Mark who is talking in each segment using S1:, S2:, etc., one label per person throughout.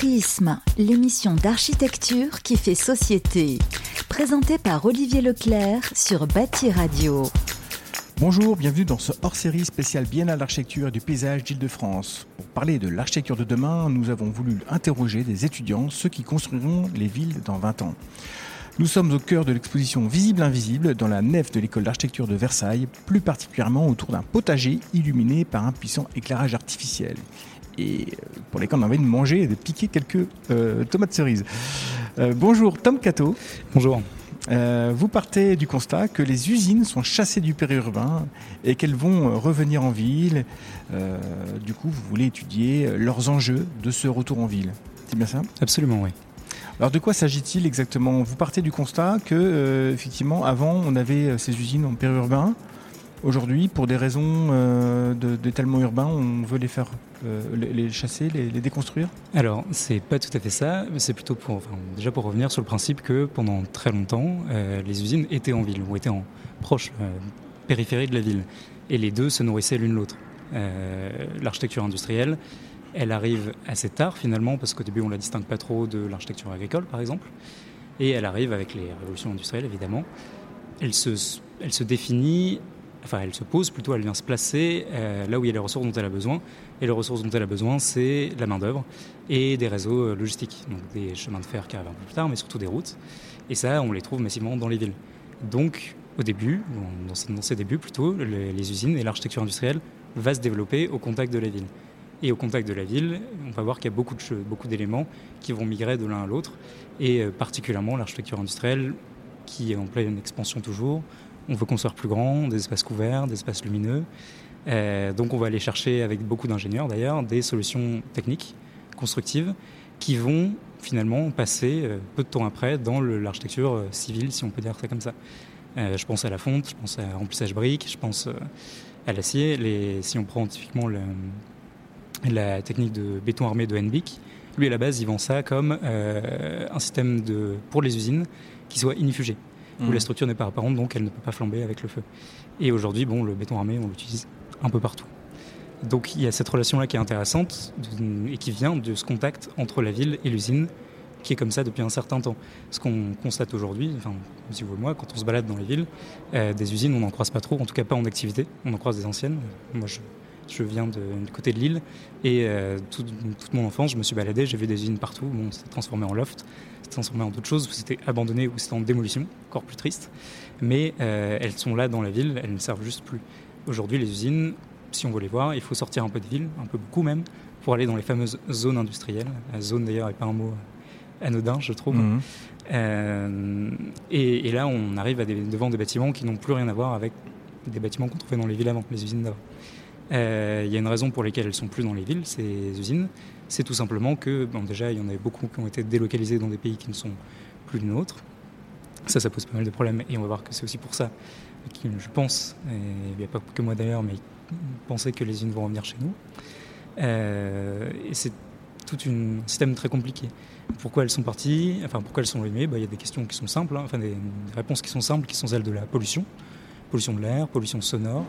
S1: Prisme, l'émission d'architecture qui fait société. Présentée par Olivier Leclerc sur Bâti Radio.
S2: Bonjour, bienvenue dans ce hors-série spécial Biennale d'architecture et du paysage d'Île-de-France. Pour parler de l'architecture de demain, nous avons voulu interroger des étudiants, ceux qui construiront les villes dans 20 ans. Nous sommes au cœur de l'exposition Visible-Invisible dans la nef de l'école d'architecture de Versailles, plus particulièrement autour d'un potager illuminé par un puissant éclairage artificiel. Et euh, pour lesquels on a envie de manger et de piquer quelques euh, tomates cerises. Euh, bonjour Tom Cato.
S3: Bonjour.
S2: Euh, vous partez du constat que les usines sont chassées du périurbain et qu'elles vont revenir en ville. Du coup, vous voulez étudier leurs enjeux de ce retour en ville. C'est bien ça?
S3: Absolument, oui.
S2: Alors de quoi s'agit-il exactement? Vous partez du constat que, effectivement, avant, on avait ces usines en périurbain. Aujourd'hui, pour des raisons euh, de- urbain, on veut les faire euh, les, chasser, les, déconstruire
S3: Alors, c'est pas tout à fait ça. C'est plutôt pour, déjà pour revenir sur le principe que pendant très longtemps, euh, les usines étaient en ville ou étaient en proche euh, périphérie de la ville, et les deux se nourrissaient l'une l'autre. L'architecture industrielle, elle arrive assez tard finalement, parce qu'au début on la distingue pas trop de l'architecture agricole, par exemple, et elle arrive avec les révolutions industrielles évidemment. Elle se, elle se définit enfin elle se pose plutôt, elle vient se placer euh, là où il y a les ressources dont elle a besoin. Et les ressources dont elle a besoin, c'est la main-d'œuvre et des réseaux euh, logistiques, donc des chemins de fer qui arrivent un peu plus tard, mais surtout des routes. Et ça, on les trouve massivement dans les villes. Donc, au début, dans, ces- débuts plutôt, les, usines et l'architecture industrielle va se développer au contact de la ville. Et au contact de la ville, on va voir qu'il y a beaucoup beaucoup d'éléments qui vont migrer de l'un à l'autre, et euh, particulièrement l'architecture industrielle qui est en pleine expansion toujours. On veut construire plus grand, des espaces couverts, des espaces lumineux. Euh, donc on va aller chercher, avec beaucoup d'ingénieurs d'ailleurs, des solutions techniques, constructives, qui vont finalement passer euh, peu de temps après dans l'architecture euh, civile, si on peut dire ça comme ça. Je pense à la fonte, je pense à remplissage brique, je pense à l'acier. Si on prend typiquement la technique de béton armé de Henbick, lui à la base il vend ça comme un système pour les usines qui soit inifugé où la structure n'est pas apparente, donc elle ne peut pas flamber avec le feu. Et aujourd'hui, bon, le béton armé, on l'utilise un peu partout. Donc il y a cette relation-là qui est intéressante et qui vient de ce contact entre la ville et l'usine, qui est comme ça depuis un certain temps. Ce qu'on constate aujourd'hui, enfin, si vous et moi, quand on se balade dans les villes, euh, des usines, on n'en croise pas trop, en tout cas pas en activité. On en croise des anciennes. Moi, je, je viens de, du côté de Lille et euh, tout- toute mon enfance, je me suis baladé, j'ai vu des usines partout. Bon, c'était transformé en loft, c'était transformé en d'autres choses, ou c'était abandonné ou c'était en démolition, encore plus triste. Mais euh, elles sont là dans la ville, elles ne servent juste plus. Aujourd'hui, les usines, si on veut les voir, il faut sortir un peu de ville, un peu beaucoup même, pour aller dans les fameuses zones industrielles. La zone d'ailleurs n'est pas un mot anodin, je trouve.
S2: Mmh.
S3: Euh, et, et là, on arrive à des- devant des bâtiments qui n'ont plus rien à voir avec des bâtiments qu'on trouvait dans les villes avant, les usines d'avant. Euh, Il y a une raison pour laquelle elles sont plus dans les villes, ces usines. C'est tout simplement que, déjà, il y en avait beaucoup qui ont été délocalisés dans des pays qui ne sont plus les nôtres. Ça, ça pose pas mal de problèmes. Et on va voir que c'est aussi pour ça que je pense, et il n'y a pas que moi d'ailleurs, mais penser que les usines vont revenir chez nous. Euh, et c'est tout un système très compliqué. Pourquoi elles sont parties Enfin, pourquoi elles sont allumées? Bah, Il y a des questions qui sont simples, hein, enfin des réponses qui sont simples, qui sont celles de la pollution, pollution de l'air, pollution sonore.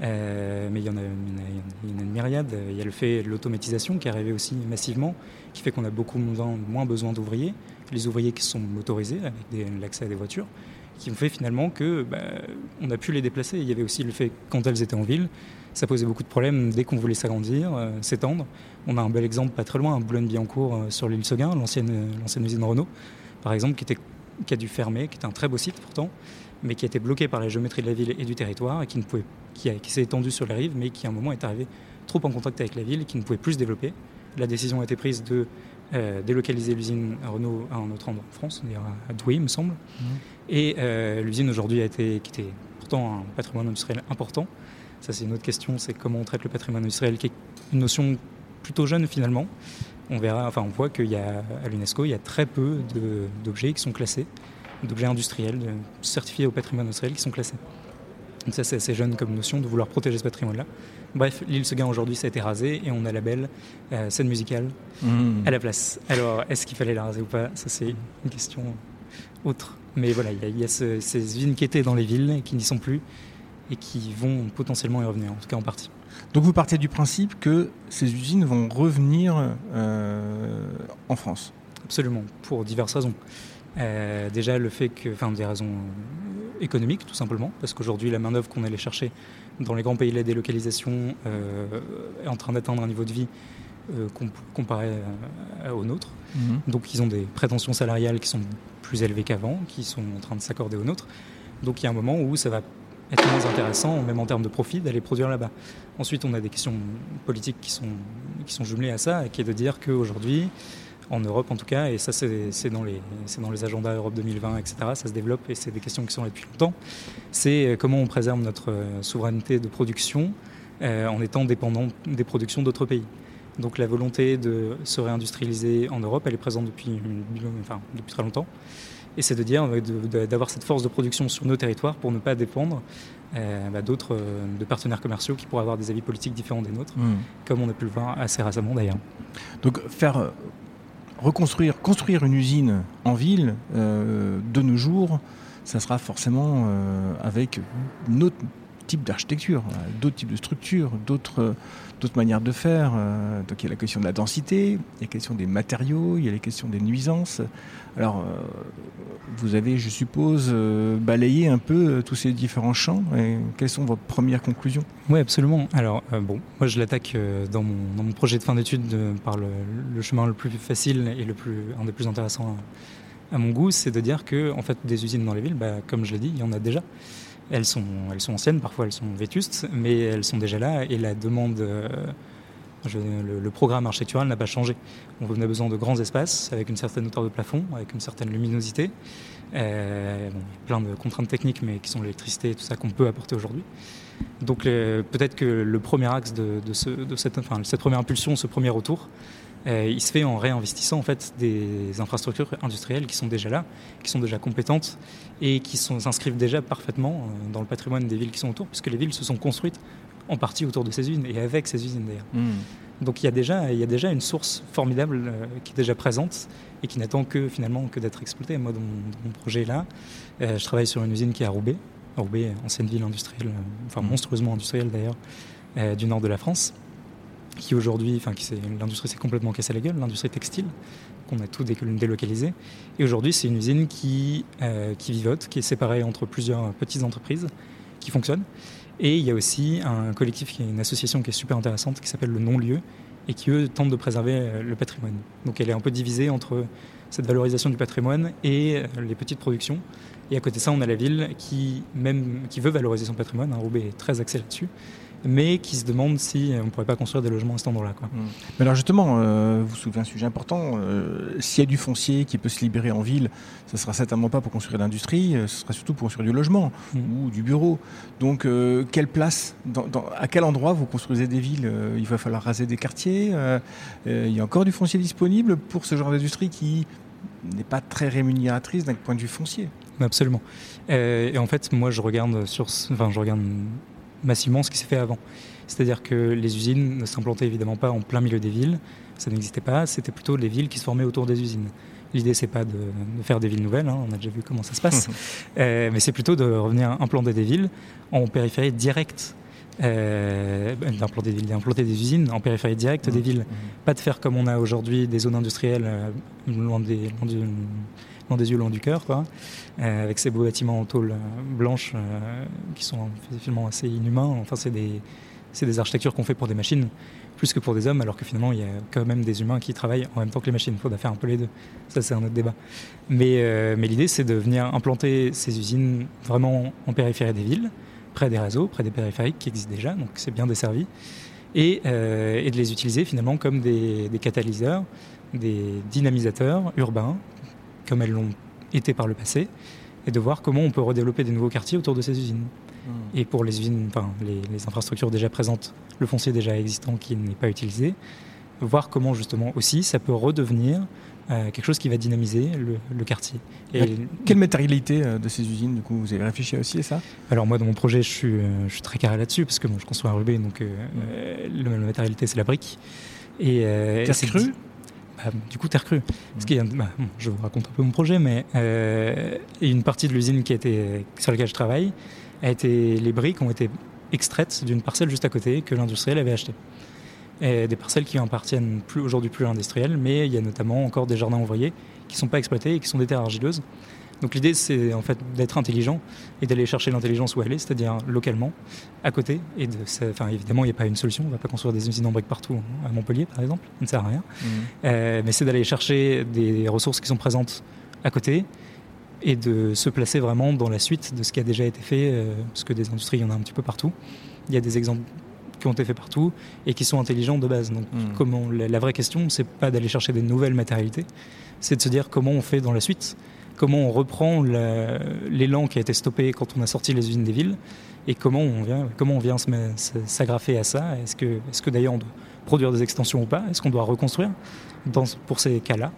S3: Mais il y, en a, une myriade. Il y a le fait de l'automatisation qui est arrivé aussi massivement, qui fait qu'on a beaucoup moins, besoin d'ouvriers. Les ouvriers qui sont motorisés avec l'accès à des voitures, qui ont fait finalement que bah, on a pu les déplacer. Il y avait aussi le fait que quand elles étaient en ville, ça posait beaucoup de problèmes dès qu'on voulait s'agrandir, euh, s'étendre. On a un bel exemple pas très loin, à Boulogne-Billancourt euh, sur l'île Seguin, l'ancienne usine Renault, par exemple, qui a dû fermer, qui était un très beau site pourtant, mais qui a été bloqué par la géométrie de la ville et du territoire et qui, ne pouvait, qui, a- qui s'est étendu sur les rives, mais qui à un moment est arrivé trop en contact avec la ville et qui ne pouvait plus se développer. La décision a été prise de euh, délocaliser l'usine Renault à un autre endroit en France, d'ailleurs à Douai, il me semble. Et euh, l'usine aujourd'hui a été, qui était pourtant un patrimoine industriel important. Ça, c'est une autre question, c'est comment on traite le patrimoine industriel, qui est une notion plutôt jeune finalement. On verra, enfin, on voit qu'il y a à l'UNESCO, il y a très peu d'objets qui sont classés, d'objets industriels de- certifiés au patrimoine industriel qui sont classés. Donc ça, c'est assez jeune comme notion de vouloir protéger ce patrimoine-là. Bref, l'île Seguin aujourd'hui, ça a été rasé et on a la belle euh, scène musicale
S2: Mmh.
S3: à la place. Alors, est-ce qu'il fallait la raser ou pas? Ça, c'est une question autre. Mais voilà, il y a, il y a ce- ces usines qui étaient dans les villes et qui n'y sont plus et qui vont potentiellement y revenir, en tout cas en partie.
S2: Donc vous partez du principe que ces usines vont revenir euh, en en France?
S3: Absolument, pour diverses raisons. Euh, déjà le fait que, enfin des raisons économiques tout simplement, parce qu'aujourd'hui la main d'œuvre qu'on allait chercher dans les grands pays de la délocalisation euh, est en train d'atteindre un niveau de vie euh, comparé au nôtre. Mhm. Donc ils ont des prétentions salariales qui sont plus élevées qu'avant, qui sont en train de s'accorder aux nôtres. Donc il y a un moment où ça va être moins intéressant, même en termes de profit, d'aller produire là-bas. Ensuite, on a des questions politiques qui sont, qui sont jumelées à ça, qui est de dire qu'aujourd'hui, en Europe en tout cas, et ça c'est dans, les, dans les agendas Europe 2020, etc. Ça se développe et c'est des questions qui sont là depuis longtemps. C'est euh, comment on préserve notre euh, souveraineté de production euh, en étant dépendant des productions d'autres pays. Donc la volonté de se réindustrialiser en Europe, elle est présente depuis, enfin, depuis très longtemps. Et c'est de dire d'avoir cette force de production sur nos territoires pour ne pas dépendre bah, d'autres de partenaires commerciaux qui pourraient avoir des avis politiques différents des nôtres, mmh. comme on a pu le voir assez récemment d'ailleurs.
S2: Donc faire reconstruire, construire une usine en ville, euh, de nos jours, ça sera forcément euh, avec un autre type d'architecture, d'autres types de structures, d'autres d'autres manières de faire. Euh, donc il y a la question de la densité, il y a la question des matériaux, il y a la question des nuisances. Alors euh, vous avez, je suppose, euh, balayé un peu tous ces différents champs. Quelles sont vos premières conclusions?
S3: Oui, absolument. Alors bon, moi je l'attaque dans mon, projet de fin d'études par le, chemin le plus facile et le plus, un des plus intéressants à, mon goût, c'est de dire que en fait des usines dans les villes, bah, comme je l'ai dit, il y en a déjà. Elles sont, elles sont anciennes, parfois elles sont vétustes, mais elles sont déjà là et la demande, euh, le, programme architectural n'a pas changé. On a besoin de grands espaces avec une certaine hauteur de plafond, avec une certaine luminosité. Euh, plein de contraintes techniques, mais qui sont l'électricité et tout ça qu'on peut apporter aujourd'hui. Donc peut-être que le premier axe de, cette première impulsion, ce premier retour, euh, il se fait en réinvestissant en fait des infrastructures industrielles qui sont déjà là, qui sont déjà compétentes et qui s'inscrivent déjà parfaitement euh, dans le patrimoine des villes qui sont autour, puisque les villes se sont construites en partie autour de ces usines et avec ces usines d'ailleurs. Hmm. Donc il y, a déjà, il y a déjà une source formidable euh, qui est déjà présente et qui n'attend que finalement que d'être exploitée. Moi, dans mon, projet là, je travaille sur une usine qui est à Roubaix, Roubaix, ancienne ville industrielle, enfin hmm. monstrueusement industrielle d'ailleurs, du nord de la France qui aujourd'hui, enfin, l'industrie s'est complètement cassée la gueule, l'industrie textile, qu'on a tout délocalisé. Et aujourd'hui, c'est une usine qui, euh, qui vivote, qui est séparée entre plusieurs petites entreprises qui fonctionnent. Et il y a aussi un collectif, qui est une association qui est super intéressante, qui s'appelle le Non-Lieu, et qui, eux, tente de préserver euh, le patrimoine. Donc elle est un peu divisée entre cette valorisation du patrimoine et euh, les petites productions. Et à côté de ça, on a la ville qui, même, qui veut valoriser son patrimoine. Hein, Roubaix est très axé là-dessus mais qui se demande si on ne pourrait pas construire des logements à cet endroit-là. Mmh.
S2: Mais alors justement, euh, vous soulevez un sujet important. Euh, s'il y a du foncier qui peut se libérer en ville, ce ne sera certainement pas pour construire l'industrie, euh, ce sera surtout pour construire du logement mmh. ou du bureau. Donc quelle place, à quel endroit vous construisez des villes Il va falloir raser des quartiers Il y a encore du foncier disponible pour ce genre d'industrie qui n'est pas très rémunératrice d'un point de vue foncier?
S3: Absolument. et en fait, moi, je regarde sur, enfin, je regarde massivement ce qui s'est fait avant. C'est-à-dire que les usines ne s'implantaient évidemment pas en plein milieu des villes, ça n'existait pas, c'était plutôt les villes qui se formaient autour des usines. L'idée, c'est pas de, faire des villes nouvelles, hein, on a déjà vu comment ça se passe, euh, mais c'est plutôt de revenir implanter des villes en périphérie directe euh, d'implanter des, des, usines en périphérie directe des mmh. villes. Mmh. Pas de faire comme on a aujourd'hui des zones industrielles euh, loin, des, loin, du, loin, des yeux, loin du cœur, quoi, euh, avec ces beaux bâtiments en tôle blanche qui sont finalement assez inhumains. Enfin, c'est des, des architectures qu'on fait pour des machines plus que pour des hommes, alors que finalement, il y a quand même des humains qui travaillent en même temps que les machines. Il faudra faire un peu les deux. Ça, c'est un autre débat. Mais, mais l'idée, c'est de venir implanter ces usines vraiment en périphérie des villes près des réseaux, près des périphériques qui existent déjà, donc c'est bien desservi, et, euh, et, de les utiliser finalement comme des, catalyseurs, des dynamisateurs urbains, comme elles l'ont été par le passé, et de voir comment on peut redévelopper des nouveaux quartiers autour de ces usines. Mmh. Et pour les usines, enfin les, les, infrastructures déjà présentes, le foncier déjà existant qui n'est pas utilisé, voir comment justement aussi ça peut redevenir euh, quelque chose qui va dynamiser le, quartier.
S2: Et quelle matérialité euh, de ces usines, du coup, vous avez réfléchi aussi à ça?
S3: Alors moi, dans mon projet, je suis, euh, je suis très carré là-dessus, parce que bon, je construis un Rubé, donc la matérialité, c'est la brique.
S2: Et, terre crue?
S3: Bah, du coup, terre crue. bah, je vous raconte un peu mon projet, mais et une partie de l'usine qui été, sur laquelle je travaille, a été, les briques ont été extraites d'une parcelle juste à côté que l'industriel avait achetée. et des parcelles qui appartiennent plus aujourd'hui plus à l'industriel, mais il y a notamment encore des jardins ouvriers qui ne sont pas exploités et qui sont des terres argileuses. Donc l'idée, c'est en fait d'être intelligent et d'aller chercher l'intelligence où elle est, c'est-à-dire localement, à côté. Et de, enfin, évidemment, il n'y a pas une solution. On ne va pas construire des usines en briques partout, hein, à Montpellier, par exemple. Ça ne sert à rien. Mmh. Euh, mais c'est d'aller chercher des ressources qui sont présentes à côté et de se placer vraiment dans la suite de ce qui a déjà été fait, euh, parce que des industries, il y en a un petit peu partout. Il y a des exemples qui ont été faits partout et qui sont intelligents de base. Donc, mmh. comment la, la, vraie question, c'est pas d'aller chercher des nouvelles matérialités, c'est de se dire comment on fait dans la suite comment on reprend l'élan qui a été stoppé quand on a sorti les usines des villes et comment on vient, comment on à ça. Est-ce que, est que d'ailleurs on doit produire des extensions ou pas? Est-ce qu'on doit reconstruire pour ces cas-là?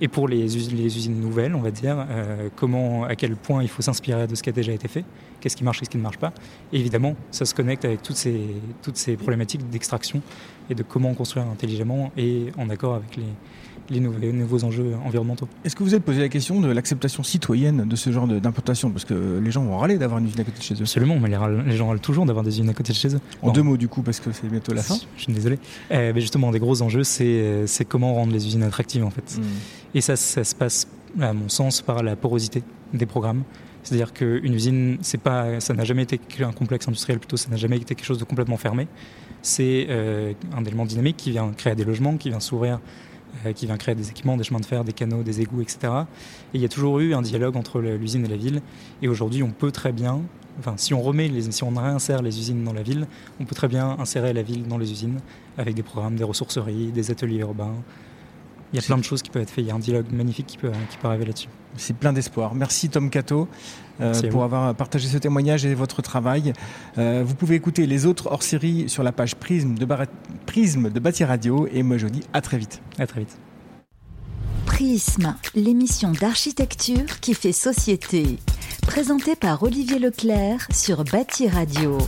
S3: Et pour les, usines nouvelles, on va dire, euh, comment, à quel point il faut s'inspirer de ce qui a déjà été fait Qu'est-ce qui marche, qu'est-ce qui ne marche pas. Évidemment, ça se connecte avec toutes ces problématiques d'extraction et de comment construire intelligemment et en accord avec les, les nouveaux, enjeux environnementaux.
S2: Est-ce que vous avez posé la question de l'acceptation citoyenne de ce genre d'implantation Parce que les gens vont râler d'avoir une usine à côté de chez eux.
S3: Absolument, mais les, gens râlent toujours d'avoir des usines à côté de chez eux.
S2: En deux mots du coup, parce que c'est bientôt la fin.
S3: Je suis désolé. Mais justement, un des gros enjeux, c'est comment rendre les usines attractives en fait. Hmm. Et ça, ça se passe, à mon sens, par la porosité des programmes. C'est-à-dire qu'une usine, pas, ça n'a jamais été un complexe industriel, plutôt ça n'a jamais été quelque chose de complètement fermé. C'est euh, un élément dynamique qui vient créer des logements, qui vient s'ouvrir euh, qui vient créer des équipements, des chemins de fer, des canaux, des égouts, etc. Et il y a toujours eu un dialogue entre l'usine et la ville. Et aujourd'hui, on peut très bien, enfin, si on remet, les, si on réinsère les usines dans la ville, on peut très bien insérer la ville dans les usines avec des programmes, des ressourceries, des ateliers urbains, il y a plein de choses qui peuvent être faites. Il y a un dialogue magnifique qui peut, qui peut arriver là-dessus.
S2: C'est plein d'espoir. Merci Tom Cato euh, pour avoir partagé ce témoignage et votre travail. Euh, vous pouvez écouter les autres hors-série sur la page Prisme de, Prisme de Bâti Radio. Et moi je vous dis à très vite.
S3: À très vite.
S1: Prisme, l'émission d'architecture qui fait société. Présentée par Olivier Leclerc sur Bâti Radio.